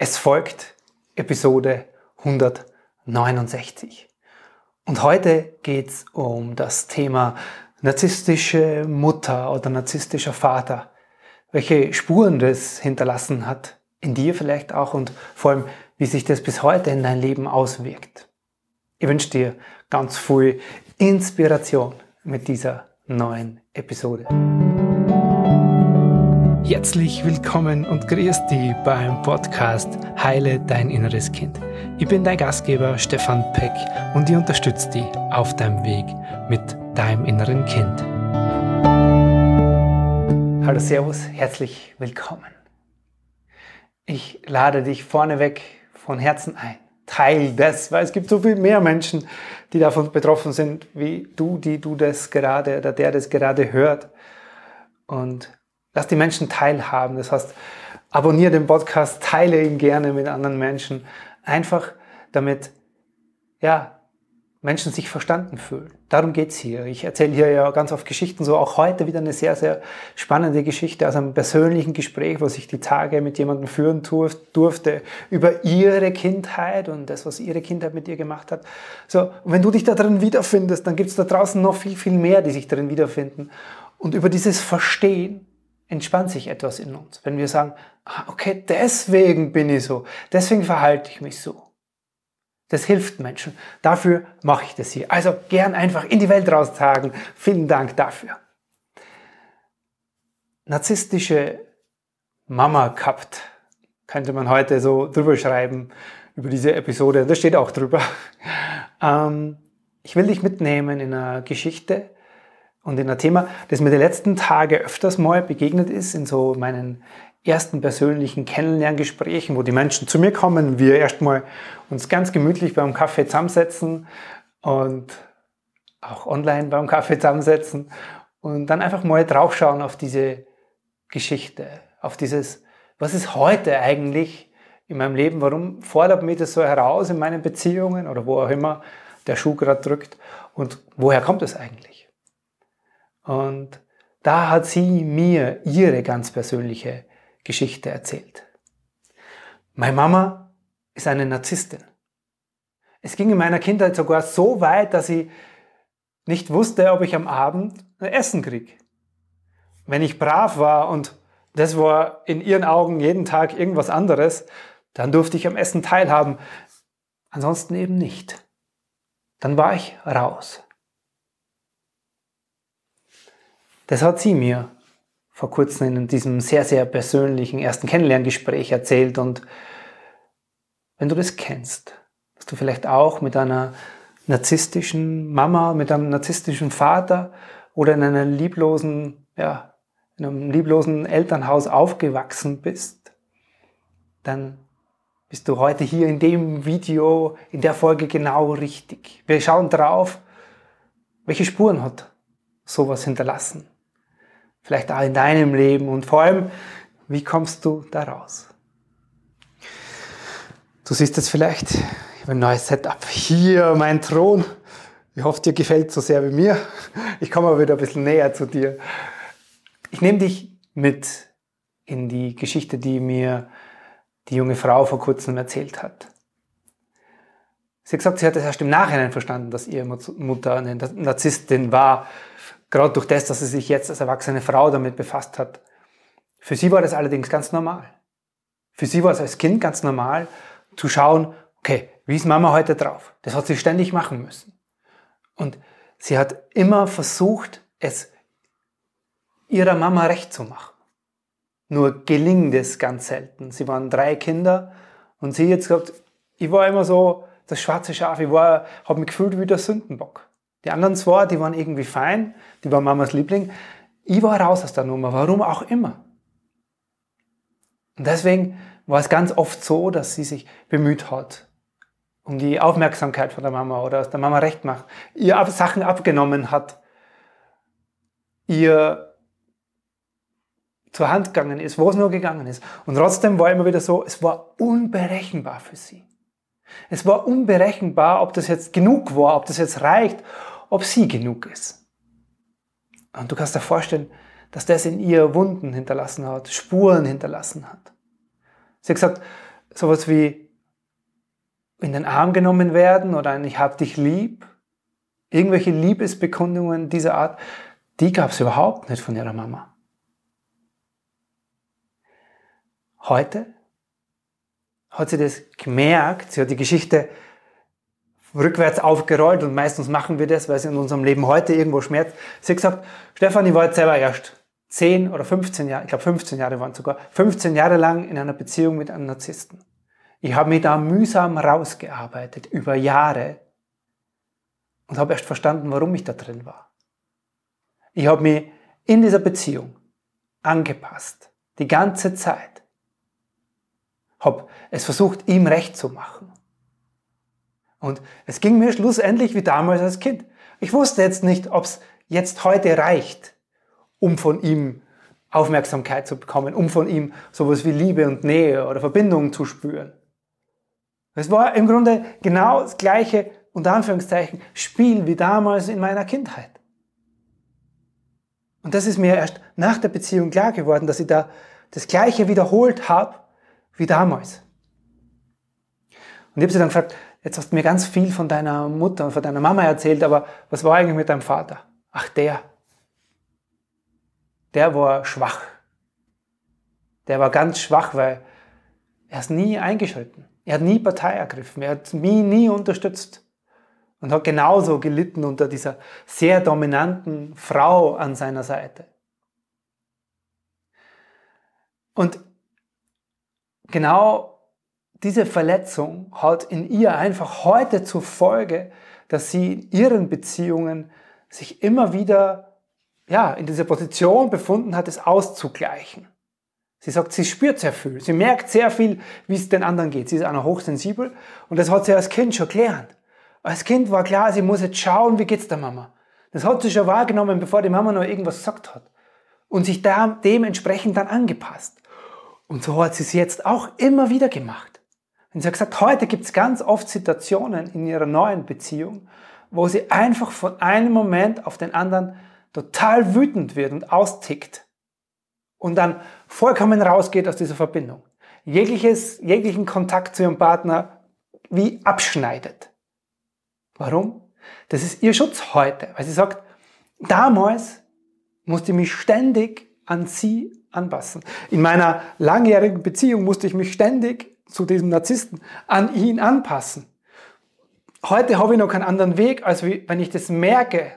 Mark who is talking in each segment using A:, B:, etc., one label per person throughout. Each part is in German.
A: Es folgt Episode 169. Und heute geht es um das Thema narzisstische Mutter oder narzisstischer Vater. Welche Spuren das hinterlassen hat, in dir vielleicht auch und vor allem, wie sich das bis heute in dein Leben auswirkt. Ich wünsche dir ganz viel Inspiration mit dieser neuen Episode. Herzlich willkommen und grüß dich beim Podcast Heile dein inneres Kind. Ich bin dein Gastgeber Stefan Peck und ich unterstütze dich auf deinem Weg mit deinem inneren Kind. Hallo Servus, herzlich willkommen. Ich lade dich vorneweg von Herzen ein. Teil das, weil es gibt so viel mehr Menschen, die davon betroffen sind, wie du, die du das gerade oder der das gerade hört. Und Lass die Menschen teilhaben. Das heißt, abonniere den Podcast, teile ihn gerne mit anderen Menschen. Einfach damit, ja, Menschen sich verstanden fühlen. Darum geht's hier. Ich erzähle hier ja ganz oft Geschichten, so auch heute wieder eine sehr, sehr spannende Geschichte aus einem persönlichen Gespräch, was ich die Tage mit jemandem führen durfte, über ihre Kindheit und das, was ihre Kindheit mit ihr gemacht hat. So, und wenn du dich da drin wiederfindest, dann gibt's da draußen noch viel, viel mehr, die sich darin wiederfinden. Und über dieses Verstehen entspannt sich etwas in uns. Wenn wir sagen, ah, okay, deswegen bin ich so, deswegen verhalte ich mich so. Das hilft Menschen. Dafür mache ich das hier. Also gern einfach in die Welt raustragen. Vielen Dank dafür. Narzisstische Mama gehabt, könnte man heute so drüber schreiben, über diese Episode. Das steht auch drüber. Ähm, ich will dich mitnehmen in einer Geschichte, und in ein Thema, das mir die letzten Tage öfters mal begegnet ist, in so meinen ersten persönlichen Kennenlerngesprächen, wo die Menschen zu mir kommen, wir erstmal uns ganz gemütlich beim Kaffee zusammensetzen und auch online beim Kaffee zusammensetzen und dann einfach mal draufschauen auf diese Geschichte, auf dieses, was ist heute eigentlich in meinem Leben, warum fordert mich das so heraus in meinen Beziehungen oder wo auch immer der Schuh gerade drückt und woher kommt es eigentlich? Und da hat sie mir ihre ganz persönliche Geschichte erzählt. Meine Mama ist eine Narzisstin. Es ging in meiner Kindheit sogar so weit, dass sie nicht wusste, ob ich am Abend ein Essen kriege. Wenn ich brav war und das war in ihren Augen jeden Tag irgendwas anderes, dann durfte ich am Essen teilhaben. Ansonsten eben nicht. Dann war ich raus. Das hat sie mir vor kurzem in diesem sehr, sehr persönlichen ersten Kennenlerngespräch erzählt. Und wenn du das kennst, dass du vielleicht auch mit einer narzisstischen Mama, mit einem narzisstischen Vater oder in einer lieblosen, ja, in einem lieblosen Elternhaus aufgewachsen bist, dann bist du heute hier in dem Video, in der Folge genau richtig. Wir schauen drauf, welche Spuren hat sowas hinterlassen vielleicht auch in deinem Leben und vor allem, wie kommst du da raus? Du siehst jetzt vielleicht, ich habe ein neues Setup. Hier mein Thron. Ich hoffe, dir gefällt so sehr wie mir. Ich komme aber wieder ein bisschen näher zu dir. Ich nehme dich mit in die Geschichte, die mir die junge Frau vor kurzem erzählt hat. Sie hat gesagt, sie hat es erst im Nachhinein verstanden, dass ihre Mutter eine Narzisstin war Gerade durch das, dass sie sich jetzt als erwachsene Frau damit befasst hat. Für sie war das allerdings ganz normal. Für sie war es als Kind ganz normal zu schauen, okay, wie ist Mama heute drauf? Das hat sie ständig machen müssen. Und sie hat immer versucht, es ihrer Mama recht zu machen. Nur gelingt es ganz selten. Sie waren drei Kinder und sie jetzt gesagt, ich war immer so das schwarze Schaf, ich war, habe mich gefühlt wie der Sündenbock. Die anderen zwei, die waren irgendwie fein, die waren Mamas Liebling. Ich war raus aus der Nummer, warum auch immer. Und deswegen war es ganz oft so, dass sie sich bemüht hat, um die Aufmerksamkeit von der Mama oder aus der Mama recht macht, ihr Sachen abgenommen hat, ihr zur Hand gegangen ist, wo es nur gegangen ist. Und trotzdem war immer wieder so, es war unberechenbar für sie. Es war unberechenbar, ob das jetzt genug war, ob das jetzt reicht, ob sie genug ist. Und du kannst dir vorstellen, dass das in ihr Wunden hinterlassen hat, Spuren hinterlassen hat. Sie hat gesagt, sowas wie in den Arm genommen werden oder ein Ich hab dich lieb, irgendwelche Liebesbekundungen dieser Art, die gab es überhaupt nicht von ihrer Mama. Heute hat sie das gemerkt, sie hat die Geschichte rückwärts aufgerollt und meistens machen wir das, weil es in unserem Leben heute irgendwo schmerzt. Sie hat gesagt, Stefan, ich war jetzt selber erst 10 oder 15 Jahre, ich glaube 15 Jahre waren sogar, 15 Jahre lang in einer Beziehung mit einem Narzissten. Ich habe mich da mühsam rausgearbeitet, über Jahre, und habe erst verstanden, warum ich da drin war. Ich habe mich in dieser Beziehung angepasst, die ganze Zeit. Habe es versucht, ihm recht zu machen. Und es ging mir schlussendlich wie damals als Kind. Ich wusste jetzt nicht, ob es jetzt heute reicht, um von ihm Aufmerksamkeit zu bekommen, um von ihm sowas wie Liebe und Nähe oder Verbindung zu spüren. Es war im Grunde genau das gleiche, unter Anführungszeichen, Spiel wie damals in meiner Kindheit. Und das ist mir erst nach der Beziehung klar geworden, dass ich da das Gleiche wiederholt habe wie damals. Und ich habe sie dann gefragt, jetzt hast du mir ganz viel von deiner Mutter und von deiner Mama erzählt, aber was war eigentlich mit deinem Vater? Ach, der. Der war schwach. Der war ganz schwach, weil er ist nie eingeschritten. Er hat nie Partei ergriffen. Er hat mich nie unterstützt. Und hat genauso gelitten unter dieser sehr dominanten Frau an seiner Seite. Und genau diese Verletzung hat in ihr einfach heute zur Folge, dass sie in ihren Beziehungen sich immer wieder ja, in dieser Position befunden hat, es auszugleichen. Sie sagt, sie spürt sehr viel. Sie merkt sehr viel, wie es den anderen geht. Sie ist noch hochsensibel und das hat sie als Kind schon gelernt. Als Kind war klar, sie muss jetzt schauen, wie geht's der Mama. Das hat sie schon wahrgenommen, bevor die Mama noch irgendwas gesagt hat. Und sich da dementsprechend dann angepasst. Und so hat sie es jetzt auch immer wieder gemacht. Und sie hat gesagt, heute gibt es ganz oft Situationen in ihrer neuen Beziehung, wo sie einfach von einem Moment auf den anderen total wütend wird und austickt. Und dann vollkommen rausgeht aus dieser Verbindung. Jegliches, jeglichen Kontakt zu ihrem Partner wie abschneidet. Warum? Das ist ihr Schutz heute, weil sie sagt, damals musste ich mich ständig an sie anpassen. In meiner langjährigen Beziehung musste ich mich ständig zu diesem Narzissten an ihn anpassen. Heute habe ich noch keinen anderen Weg, als wenn ich das merke,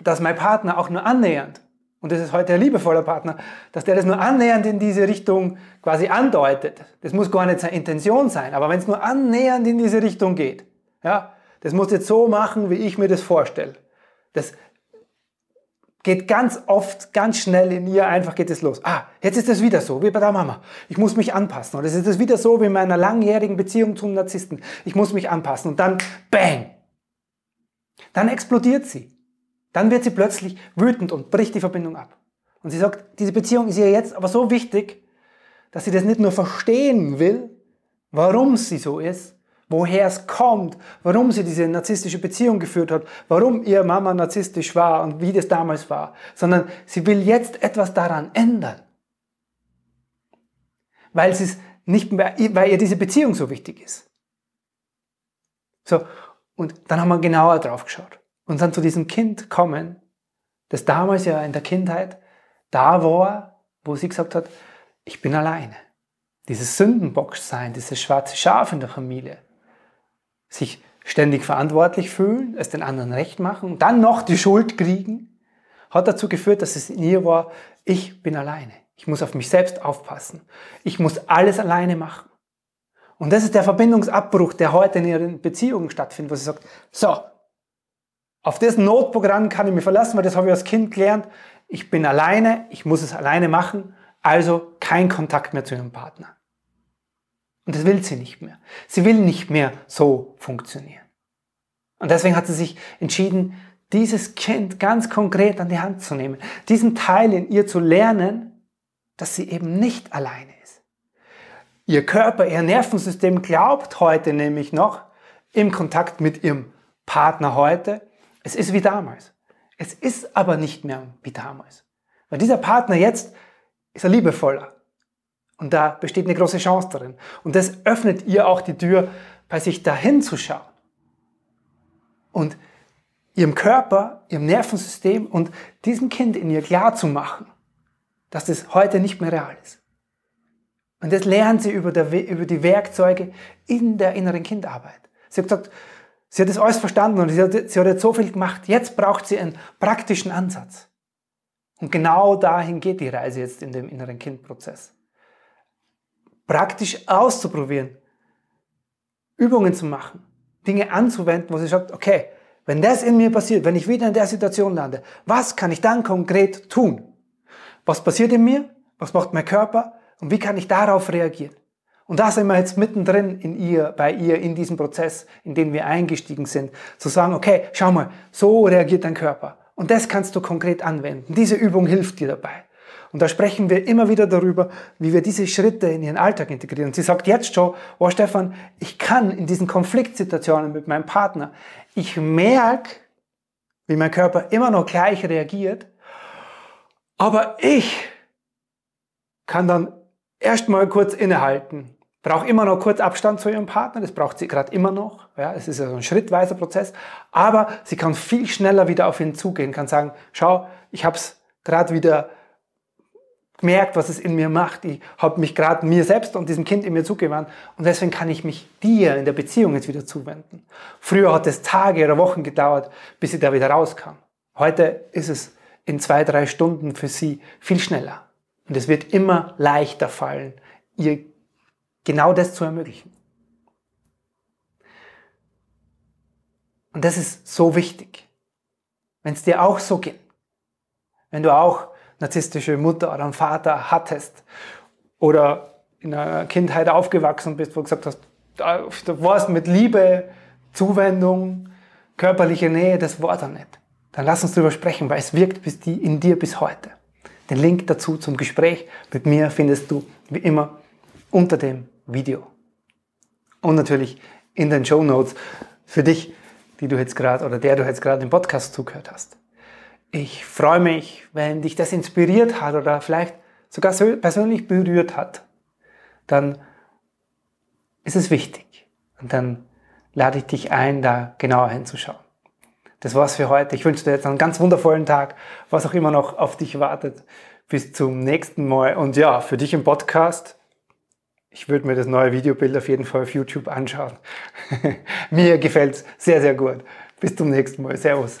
A: dass mein Partner auch nur annähernd, und das ist heute ein liebevoller Partner, dass der das nur annähernd in diese Richtung quasi andeutet. Das muss gar nicht seine Intention sein, aber wenn es nur annähernd in diese Richtung geht, ja, das muss jetzt so machen, wie ich mir das vorstelle. Das geht ganz oft, ganz schnell in ihr einfach geht es los. Ah, jetzt ist es wieder so, wie bei der Mama. Ich muss mich anpassen. Oder es ist wieder so wie in meiner langjährigen Beziehung zum Narzissten. Ich muss mich anpassen. Und dann, bang! Dann explodiert sie. Dann wird sie plötzlich wütend und bricht die Verbindung ab. Und sie sagt, diese Beziehung ist ihr jetzt aber so wichtig, dass sie das nicht nur verstehen will, warum sie so ist, woher es kommt, warum sie diese narzisstische Beziehung geführt hat, warum ihr Mama narzisstisch war und wie das damals war, sondern sie will jetzt etwas daran ändern. Weil, sie es nicht mehr, weil ihr diese Beziehung so wichtig ist. So, und dann haben wir genauer drauf geschaut und dann zu diesem Kind kommen, das damals ja in der Kindheit da war, wo sie gesagt hat, ich bin alleine. Dieses Sündenbox sein, dieses schwarze Schaf in der Familie sich ständig verantwortlich fühlen, es den anderen recht machen und dann noch die Schuld kriegen, hat dazu geführt, dass es in ihr war, ich bin alleine. Ich muss auf mich selbst aufpassen. Ich muss alles alleine machen. Und das ist der Verbindungsabbruch, der heute in ihren Beziehungen stattfindet, wo sie sagt, so, auf das Notprogramm kann ich mich verlassen, weil das habe ich als Kind gelernt. Ich bin alleine, ich muss es alleine machen, also kein Kontakt mehr zu ihrem Partner. Und das will sie nicht mehr. Sie will nicht mehr so funktionieren. Und deswegen hat sie sich entschieden, dieses Kind ganz konkret an die Hand zu nehmen, diesen Teil in ihr zu lernen, dass sie eben nicht alleine ist. Ihr Körper, ihr Nervensystem glaubt heute nämlich noch im Kontakt mit ihrem Partner heute, es ist wie damals. Es ist aber nicht mehr wie damals. Weil dieser Partner jetzt ist er liebevoller. Und da besteht eine große Chance darin. Und das öffnet ihr auch die Tür, bei sich dahin zu schauen. Und ihrem Körper, ihrem Nervensystem und diesem Kind in ihr klar zu machen, dass das heute nicht mehr real ist. Und das lernt sie über, der, über die Werkzeuge in der inneren Kindarbeit. Sie hat gesagt, sie hat das alles verstanden und sie hat, sie hat jetzt so viel gemacht. Jetzt braucht sie einen praktischen Ansatz. Und genau dahin geht die Reise jetzt in dem inneren Kindprozess. Praktisch auszuprobieren, Übungen zu machen, Dinge anzuwenden, wo sie sagt, okay, wenn das in mir passiert, wenn ich wieder in der Situation lande, was kann ich dann konkret tun? Was passiert in mir? Was macht mein Körper? Und wie kann ich darauf reagieren? Und da sind wir jetzt mittendrin in ihr, bei ihr, in diesem Prozess, in den wir eingestiegen sind, zu sagen, okay, schau mal, so reagiert dein Körper. Und das kannst du konkret anwenden. Diese Übung hilft dir dabei. Und da sprechen wir immer wieder darüber, wie wir diese Schritte in ihren Alltag integrieren. Und sie sagt jetzt schon, oh Stefan, ich kann in diesen Konfliktsituationen mit meinem Partner, ich merke, wie mein Körper immer noch gleich reagiert, aber ich kann dann erstmal kurz innehalten. Braucht immer noch kurz Abstand zu ihrem Partner, das braucht sie gerade immer noch. Ja, es ist ja so ein schrittweiser Prozess. Aber sie kann viel schneller wieder auf ihn zugehen, kann sagen, schau, ich habe es gerade wieder gemerkt, was es in mir macht. Ich habe mich gerade mir selbst und diesem Kind in mir zugewandt und deswegen kann ich mich dir in der Beziehung jetzt wieder zuwenden. Früher hat es Tage oder Wochen gedauert, bis sie da wieder rauskam. Heute ist es in zwei, drei Stunden für sie viel schneller. Und es wird immer leichter fallen, ihr genau das zu ermöglichen. Und das ist so wichtig. Wenn es dir auch so geht, wenn du auch narzisstische Mutter oder einen Vater hattest oder in einer Kindheit aufgewachsen bist, wo du gesagt hast, du warst mit Liebe, Zuwendung, körperliche Nähe, das war da nicht. Dann lass uns darüber sprechen, weil es wirkt in dir bis heute. Den Link dazu zum Gespräch mit mir findest du wie immer unter dem Video. Und natürlich in den Show Notes für dich, die du jetzt gerade oder der du jetzt gerade im Podcast zugehört hast. Ich freue mich, wenn dich das inspiriert hat oder vielleicht sogar persönlich berührt hat. Dann ist es wichtig. Und dann lade ich dich ein, da genauer hinzuschauen. Das war's für heute. Ich wünsche dir jetzt einen ganz wundervollen Tag, was auch immer noch auf dich wartet. Bis zum nächsten Mal. Und ja, für dich im Podcast, ich würde mir das neue Videobild auf jeden Fall auf YouTube anschauen. mir gefällt's sehr, sehr gut. Bis zum nächsten Mal. Servus